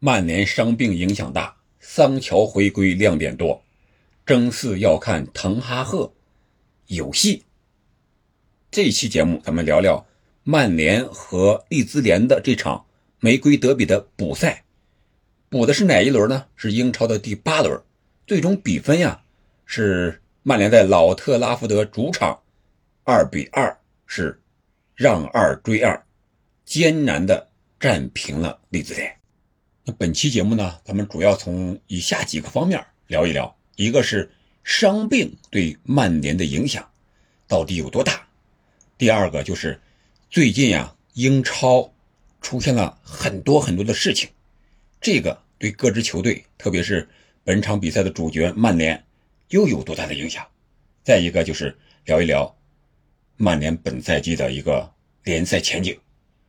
曼联伤病影响大，桑乔回归亮点多，争四要看滕哈赫有戏。这期节目咱们聊聊曼联和利兹联的这场玫瑰德比的补赛，补的是哪一轮呢？是英超的第八轮，最终比分呀是曼联在老特拉福德主场二比二是让二追二，艰难的战平了利兹联。本期节目呢，咱们主要从以下几个方面聊一聊：一个是伤病对曼联的影响到底有多大；第二个就是最近呀，英超出现了很多很多的事情，这个对各支球队，特别是本场比赛的主角曼联，又有多大的影响？再一个就是聊一聊曼联本赛季的一个联赛前景。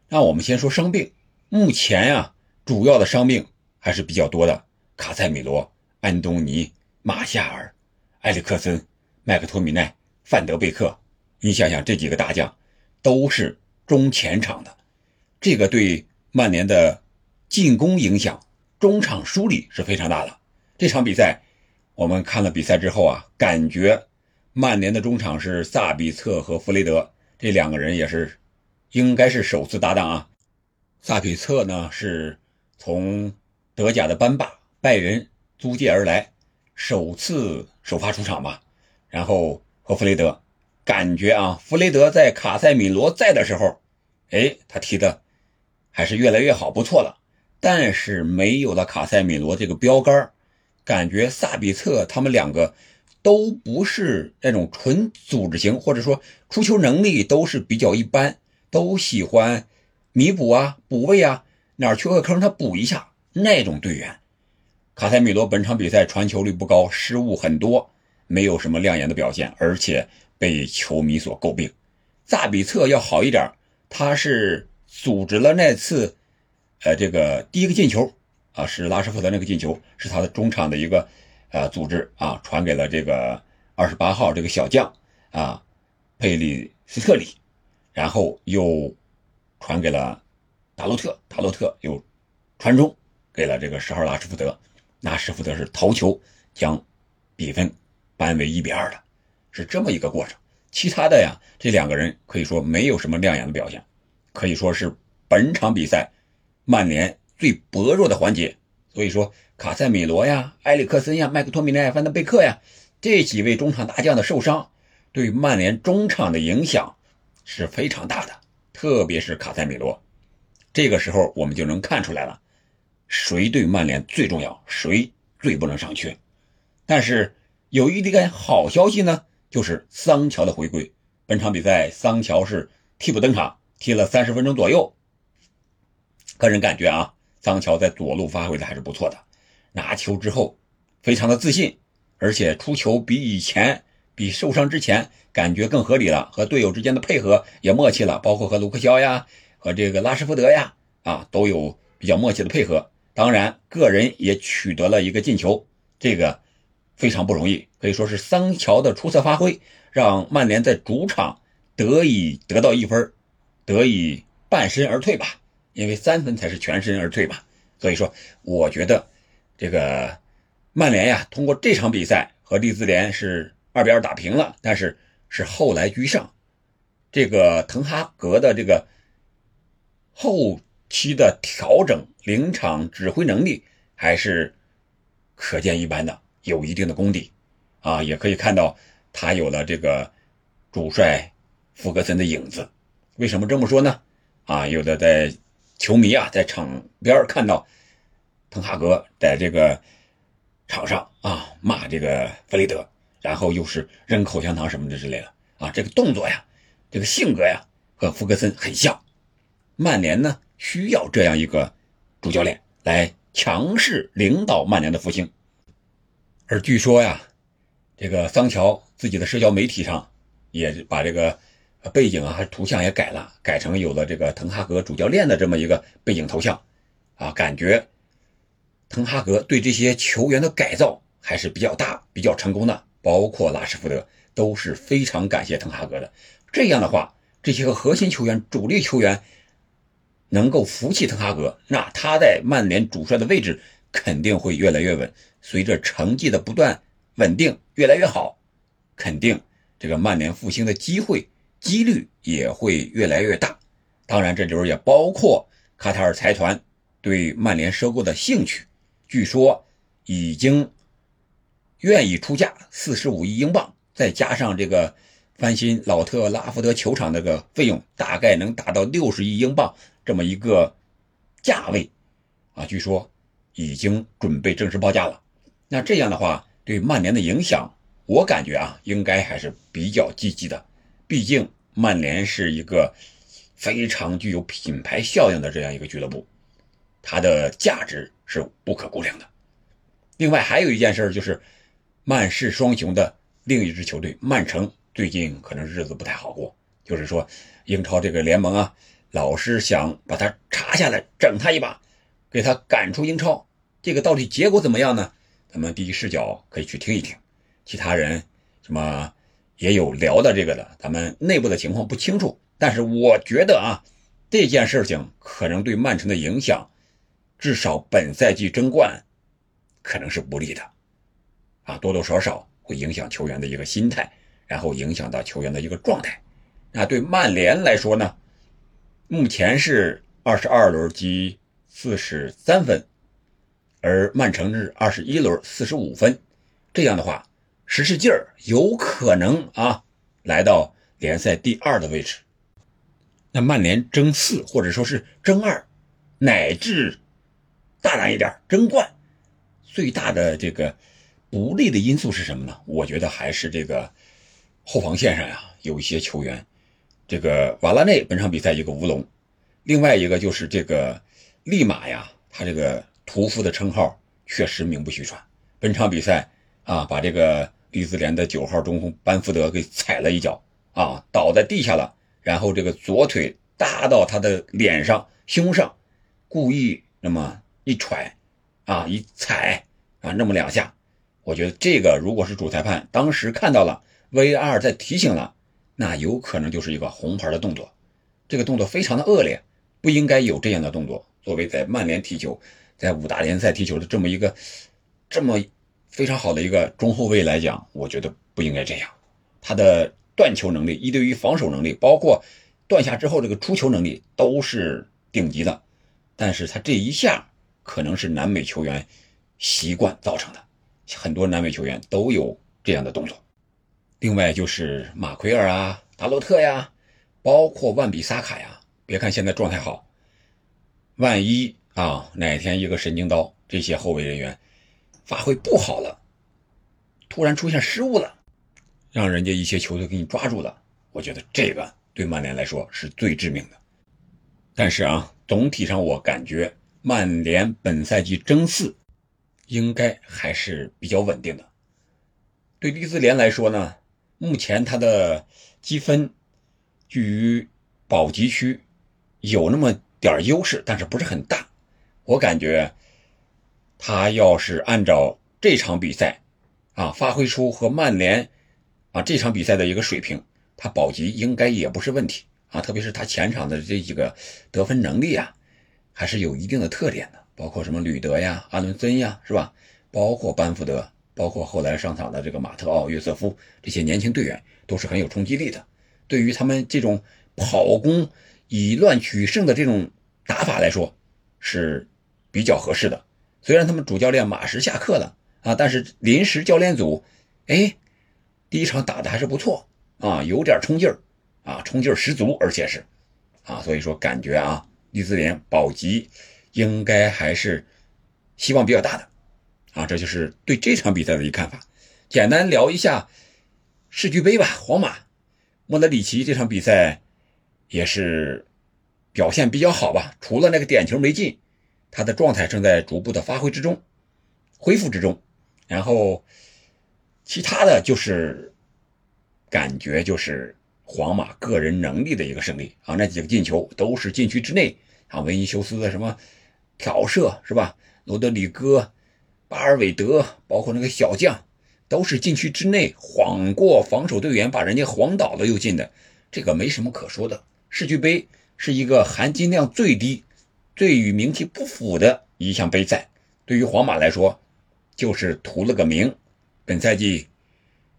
那我们先说伤病，目前呀。主要的伤病还是比较多的，卡塞米罗、安东尼、马夏尔、埃里克森、麦克托米奈、范德贝克，你想想这几个大将都是中前场的，这个对曼联的进攻影响、中场梳理是非常大的。这场比赛我们看了比赛之后啊，感觉曼联的中场是萨比策和弗雷德这两个人也是应该是首次搭档啊。萨比策呢是。从德甲的班霸拜仁租借而来，首次首发出场吧。然后和弗雷德，感觉啊，弗雷德在卡塞米罗在的时候，哎，他踢的还是越来越好，不错了。但是没有了卡塞米罗这个标杆，感觉萨比策他们两个都不是那种纯组织型，或者说出球能力都是比较一般，都喜欢弥补啊，补位啊。哪儿缺个坑，他补一下。那种队员，卡塞米罗本场比赛传球率不高，失误很多，没有什么亮眼的表现，而且被球迷所诟病。萨比策要好一点，他是组织了那次，呃，这个第一个进球啊，是拉什福德那个进球，是他的中场的一个呃组织啊，传给了这个二十八号这个小将啊，佩里斯特里，然后又传给了。达洛特，达洛特又传中给了这个十号拉什福德，那什福德是头球将比分扳为一比二的，是这么一个过程。其他的呀，这两个人可以说没有什么亮眼的表现，可以说是本场比赛曼联最薄弱的环节。所以说，卡塞米罗呀、埃里克森呀、麦克托米奈、范德贝克呀这几位中场大将的受伤，对曼联中场的影响是非常大的，特别是卡塞米罗。这个时候我们就能看出来了，谁对曼联最重要，谁最不能上缺。但是有一点好消息呢，就是桑乔的回归。本场比赛桑乔是替补登场，踢了三十分钟左右。个人感觉啊，桑乔在左路发挥的还是不错的，拿球之后非常的自信，而且出球比以前、比受伤之前感觉更合理了，和队友之间的配合也默契了，包括和卢克肖呀。和这个拉什福德呀，啊，都有比较默契的配合。当然，个人也取得了一个进球，这个非常不容易，可以说是桑乔的出色发挥，让曼联在主场得以得到一分，得以半身而退吧。因为三分才是全身而退吧。所以说，我觉得这个曼联呀，通过这场比赛和利兹联是二比二打平了，但是是后来居上。这个滕哈格的这个。后期的调整、临场指挥能力还是可见一斑的，有一定的功底啊，也可以看到他有了这个主帅福格森的影子。为什么这么说呢？啊，有的在球迷啊在场边看到滕哈格在这个场上啊骂这个弗雷德，然后又是扔口香糖什么的之类的啊，这个动作呀，这个性格呀，和福格森很像。曼联呢需要这样一个主教练来强势领导曼联的复兴，而据说呀，这个桑乔自己的社交媒体上也把这个背景啊还图像也改了，改成有了这个滕哈格主教练的这么一个背景头像，啊，感觉滕哈格对这些球员的改造还是比较大、比较成功的，包括拉什福德都是非常感谢滕哈格的。这样的话，这些个核心球员、主力球员。能够服气滕哈格，那他在曼联主帅的位置肯定会越来越稳。随着成绩的不断稳定，越来越好，肯定这个曼联复兴的机会几率也会越来越大。当然，这里边也包括卡塔尔财团对曼联收购的兴趣，据说已经愿意出价四十五亿英镑，再加上这个。翻新老特拉福德球场那个费用大概能达到六十亿英镑这么一个价位啊，据说已经准备正式报价了。那这样的话，对曼联的影响，我感觉啊，应该还是比较积极的。毕竟曼联是一个非常具有品牌效应的这样一个俱乐部，它的价值是不可估量的。另外还有一件事就是曼市双雄的另一支球队曼城。最近可能日子不太好过，就是说英超这个联盟啊，老是想把他查下来，整他一把，给他赶出英超。这个到底结果怎么样呢？咱们第一视角可以去听一听，其他人什么也有聊的这个的，咱们内部的情况不清楚。但是我觉得啊，这件事情可能对曼城的影响，至少本赛季争冠可能是不利的，啊，多多少少会影响球员的一个心态。然后影响到球员的一个状态，那对曼联来说呢，目前是二十二轮积四十三分，而曼城是二十一轮四十五分，这样的话使使劲儿，有可能啊来到联赛第二的位置。那曼联争四或者说是争二，乃至大胆一点争冠，最大的这个不利的因素是什么呢？我觉得还是这个。后防线上呀，有一些球员，这个瓦拉内本场比赛一个乌龙，另外一个就是这个利马呀，他这个屠夫的称号确实名不虚传。本场比赛啊，把这个利兹联的九号中锋班福德给踩了一脚啊，倒在地下了，然后这个左腿搭到他的脸上、胸上，故意那么一踹啊，一踩啊，那么两下，我觉得这个如果是主裁判当时看到了。VR 在提醒了，那有可能就是一个红牌的动作，这个动作非常的恶劣，不应该有这样的动作。作为在曼联踢球，在五大联赛踢球的这么一个这么非常好的一个中后卫来讲，我觉得不应该这样。他的断球能力、一对一防守能力，包括断下之后这个出球能力都是顶级的，但是他这一下可能是南美球员习惯造成的，很多南美球员都有这样的动作。另外就是马奎尔啊、达洛特呀，包括万比萨卡呀。别看现在状态好，万一啊哪天一个神经刀，这些后卫人员发挥不好了，突然出现失误了，让人家一些球队给你抓住了，我觉得这个对曼联来说是最致命的。但是啊，总体上我感觉曼联本赛季争四应该还是比较稳定的。对利兹联来说呢？目前他的积分居于保级区，有那么点优势，但是不是很大。我感觉他要是按照这场比赛啊发挥出和曼联啊这场比赛的一个水平，他保级应该也不是问题啊。特别是他前场的这几个得分能力啊，还是有一定的特点的，包括什么吕德呀、阿伦森呀，是吧？包括班福德。包括后来上场的这个马特奥、约瑟夫这些年轻队员都是很有冲击力的。对于他们这种跑攻以乱取胜的这种打法来说，是比较合适的。虽然他们主教练马什下课了啊，但是临时教练组，哎，第一场打的还是不错啊，有点冲劲儿啊，冲劲儿十足，而且是啊，所以说感觉啊，利兹联保级应该还是希望比较大的。啊，这就是对这场比赛的一个看法。简单聊一下世俱杯吧。皇马莫德里奇这场比赛也是表现比较好吧？除了那个点球没进，他的状态正在逐步的发挥之中、恢复之中。然后其他的就是感觉就是皇马个人能力的一个胜利啊。那几个进球都是禁区之内啊，维尼修斯的什么挑射是吧？罗德里戈。巴尔韦德，包括那个小将，都是禁区之内晃过防守队员，把人家晃倒了又进的，这个没什么可说的。世俱杯是一个含金量最低、最与名气不符的一项杯赛。对于皇马来说，就是图了个名。本赛季，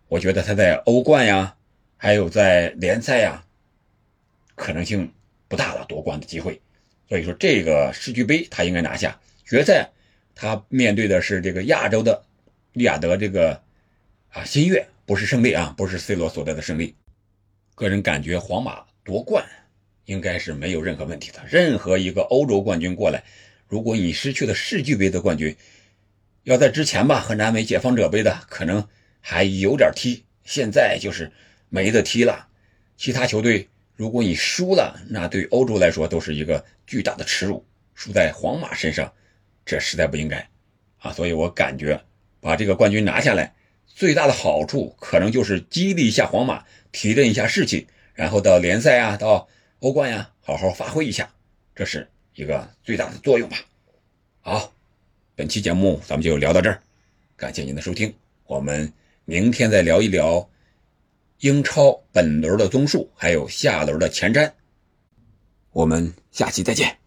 我觉得他在欧冠呀，还有在联赛呀，可能性不大了夺冠的机会。所以说，这个世俱杯他应该拿下。决赛，他面对的是这个亚洲的利雅得这个啊新月，不是胜利啊，不是 C 罗所得的胜利。个人感觉，皇马夺冠应该是没有任何问题的。任何一个欧洲冠军过来，如果你失去了世俱杯的冠军，要在之前吧，和南美解放者杯的可能还有点踢，现在就是没得踢了。其他球队，如果你输了，那对欧洲来说都是一个巨大的耻辱。输在皇马身上，这实在不应该啊！所以我感觉把这个冠军拿下来。最大的好处可能就是激励一下皇马，提振一下士气，然后到联赛啊，到欧冠呀，好好发挥一下，这是一个最大的作用吧。好，本期节目咱们就聊到这儿，感谢您的收听，我们明天再聊一聊英超本轮的综述，还有下轮的前瞻，我们下期再见。